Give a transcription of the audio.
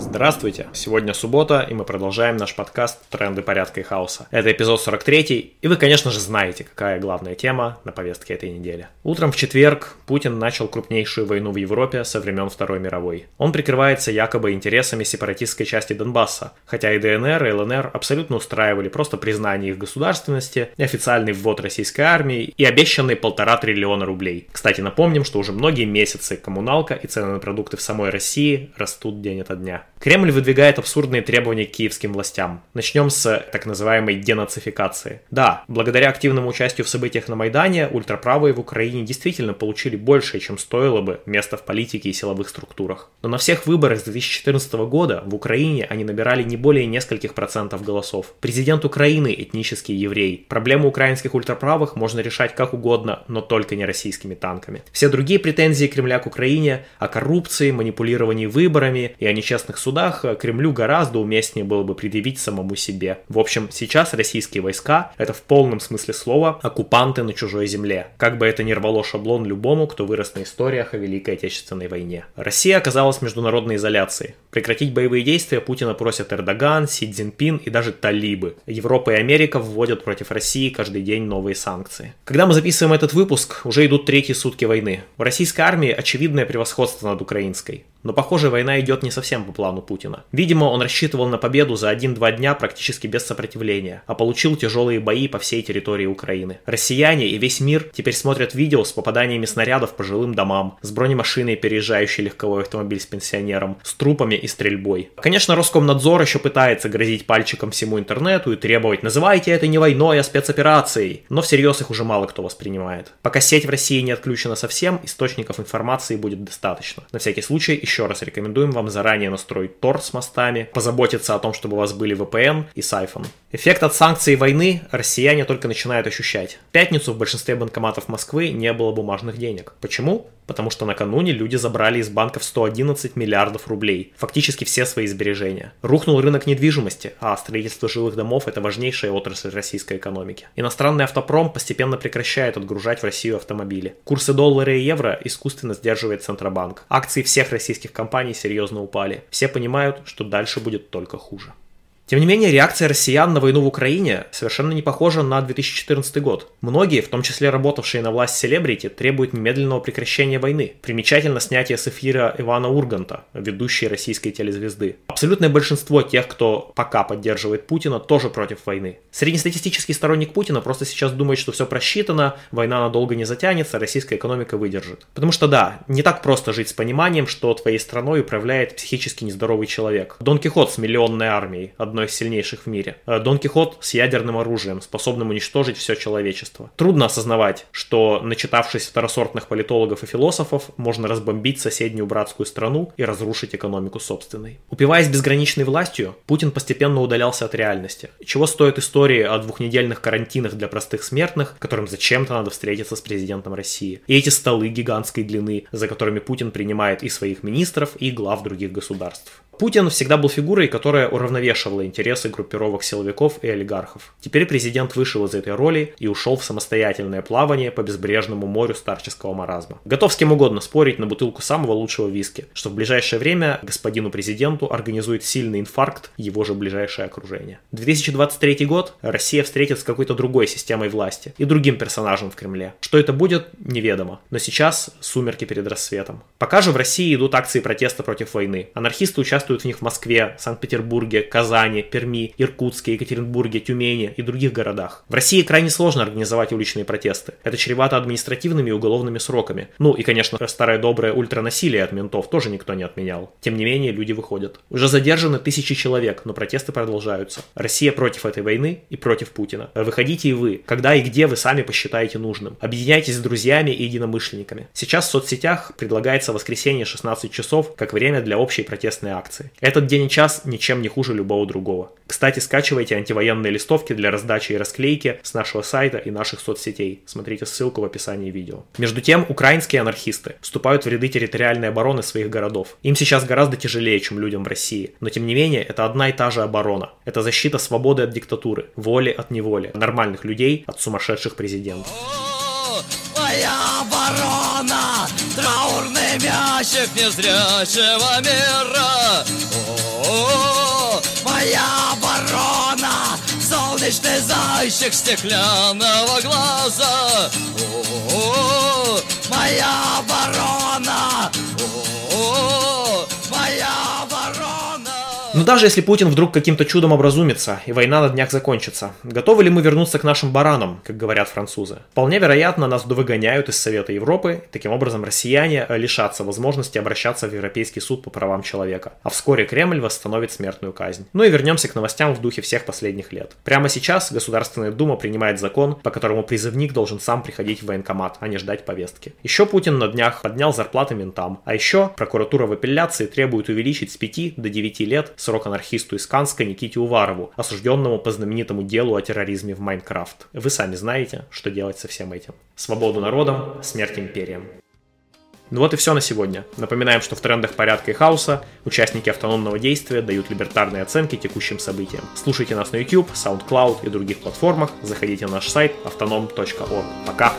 Здравствуйте! Сегодня суббота, и мы продолжаем наш подкаст «Тренды порядка и хаоса». Это эпизод 43, и вы, конечно же, знаете, какая главная тема на повестке этой недели. Утром в четверг Путин начал крупнейшую войну в Европе со времен Второй мировой. Он прикрывается якобы интересами сепаратистской части Донбасса, хотя и ДНР, и ЛНР абсолютно устраивали просто признание их государственности, официальный ввод российской армии и обещанные полтора триллиона рублей. Кстати, напомним, что уже многие месяцы коммуналка и цены на продукты в самой России растут день ото дня. Кремль выдвигает абсурдные требования к киевским властям. Начнем с так называемой денацификации. Да, благодаря активному участию в событиях на Майдане, ультраправые в Украине действительно получили больше, чем стоило бы место в политике и силовых структурах. Но на всех выборах с 2014 года в Украине они набирали не более нескольких процентов голосов. Президент Украины – этнический еврей. Проблему украинских ультраправых можно решать как угодно, но только не российскими танками. Все другие претензии Кремля к Украине о коррупции, манипулировании выборами и о нечестных судах Кремлю гораздо уместнее было бы предъявить самому себе. В общем, сейчас российские войска – это в полном смысле слова оккупанты на чужой земле. Как бы это ни рвало шаблон любому, кто вырос на историях о Великой Отечественной войне. Россия оказалась в международной изоляции. Прекратить боевые действия Путина просят Эрдоган, Си Цзиньпин и даже талибы. Европа и Америка вводят против России каждый день новые санкции. Когда мы записываем этот выпуск, уже идут третьи сутки войны. У российской армии очевидное превосходство над украинской. Но, похоже, война идет не совсем по плану Путина. Видимо, он рассчитывал на победу за 1-2 дня практически без сопротивления, а получил тяжелые бои по всей территории Украины. Россияне и весь мир теперь смотрят видео с попаданиями снарядов по жилым домам, с бронемашиной, переезжающей легковой автомобиль с пенсионером, с трупами и стрельбой. Конечно, Роскомнадзор еще пытается грозить пальчиком всему интернету и требовать «называйте это не войной, а спецоперацией», но всерьез их уже мало кто воспринимает. Пока сеть в России не отключена совсем, источников информации будет достаточно. На всякий случай еще раз рекомендуем вам заранее настроить Tor с мостами, позаботиться о том, чтобы у вас были VPN и Siphon. Эффект от санкций войны россияне только начинают ощущать. В пятницу в большинстве банкоматов Москвы не было бумажных денег. Почему? Потому что накануне люди забрали из банков 111 миллиардов рублей, фактически все свои сбережения. Рухнул рынок недвижимости, а строительство жилых домов – это важнейшая отрасль российской экономики. Иностранный автопром постепенно прекращает отгружать в Россию автомобили. Курсы доллара и евро искусственно сдерживает Центробанк. Акции всех российских компаний серьезно упали. Все понимают, что дальше будет только хуже. Тем не менее, реакция россиян на войну в Украине совершенно не похожа на 2014 год. Многие, в том числе работавшие на власть селебрити, требуют немедленного прекращения войны. Примечательно снятие с эфира Ивана Урганта, ведущей российской телезвезды. Абсолютное большинство тех, кто пока поддерживает Путина, тоже против войны. Среднестатистический сторонник Путина просто сейчас думает, что все просчитано, война надолго не затянется, российская экономика выдержит. Потому что да, не так просто жить с пониманием, что твоей страной управляет психически нездоровый человек. Дон Кихот с миллионной армией, одной из сильнейших в мире. Э, Дон Кихот с ядерным оружием, способным уничтожить все человечество. Трудно осознавать, что, начитавшись второсортных политологов и философов, можно разбомбить соседнюю братскую страну и разрушить экономику собственной. Упиваясь безграничной властью, Путин постепенно удалялся от реальности. Чего стоит истории о двухнедельных карантинах для простых смертных, которым зачем-то надо встретиться с президентом России. И эти столы гигантской длины, за которыми Путин принимает и своих министров, и глав других государств. Путин всегда был фигурой, которая уравновешивала интересы группировок силовиков и олигархов. Теперь президент вышел из этой роли и ушел в самостоятельное плавание по безбрежному морю старческого маразма. Готов с кем угодно спорить на бутылку самого лучшего виски, что в ближайшее время господину президенту организует сильный инфаркт его же ближайшее окружение. 2023 год Россия встретит с какой-то другой системой власти и другим персонажем в Кремле. Что это будет, неведомо. Но сейчас сумерки перед рассветом. Пока же в России идут акции протеста против войны. Анархисты участвуют участвуют в них в Москве, Санкт-Петербурге, Казани, Перми, Иркутске, Екатеринбурге, Тюмени и других городах. В России крайне сложно организовать уличные протесты. Это чревато административными и уголовными сроками. Ну и, конечно, старое доброе ультранасилие от ментов тоже никто не отменял. Тем не менее, люди выходят. Уже задержаны тысячи человек, но протесты продолжаются. Россия против этой войны и против Путина. Выходите и вы, когда и где вы сами посчитаете нужным. Объединяйтесь с друзьями и единомышленниками. Сейчас в соцсетях предлагается воскресенье 16 часов как время для общей протестной акции акции. Этот день и час ничем не хуже любого другого. Кстати, скачивайте антивоенные листовки для раздачи и расклейки с нашего сайта и наших соцсетей. Смотрите ссылку в описании видео. Между тем, украинские анархисты вступают в ряды территориальной обороны своих городов. Им сейчас гораздо тяжелее, чем людям в России. Но тем не менее, это одна и та же оборона. Это защита свободы от диктатуры, воли от неволи, нормальных людей от сумасшедших президентов. Моя оборона траурными мальчик незрячего мира. О, моя ворона, солнечный зайчик стеклянного глаза. О, моя ворона, Но даже если Путин вдруг каким-то чудом образумится и война на днях закончится, готовы ли мы вернуться к нашим баранам, как говорят французы? Вполне вероятно, нас выгоняют из Совета Европы, таким образом россияне лишатся возможности обращаться в Европейский суд по правам человека. А вскоре Кремль восстановит смертную казнь. Ну и вернемся к новостям в духе всех последних лет. Прямо сейчас Государственная Дума принимает закон, по которому призывник должен сам приходить в военкомат, а не ждать повестки. Еще Путин на днях поднял зарплаты ментам. А еще прокуратура в апелляции требует увеличить с 5 до 9 лет срок анархисту из Канска Никите Уварову, осужденному по знаменитому делу о терроризме в Майнкрафт. Вы сами знаете, что делать со всем этим. Свободу народам, смерть империям. Ну вот и все на сегодня. Напоминаем, что в трендах порядка и хаоса участники автономного действия дают либертарные оценки текущим событиям. Слушайте нас на YouTube, SoundCloud и других платформах. Заходите на наш сайт autonom.org. Пока!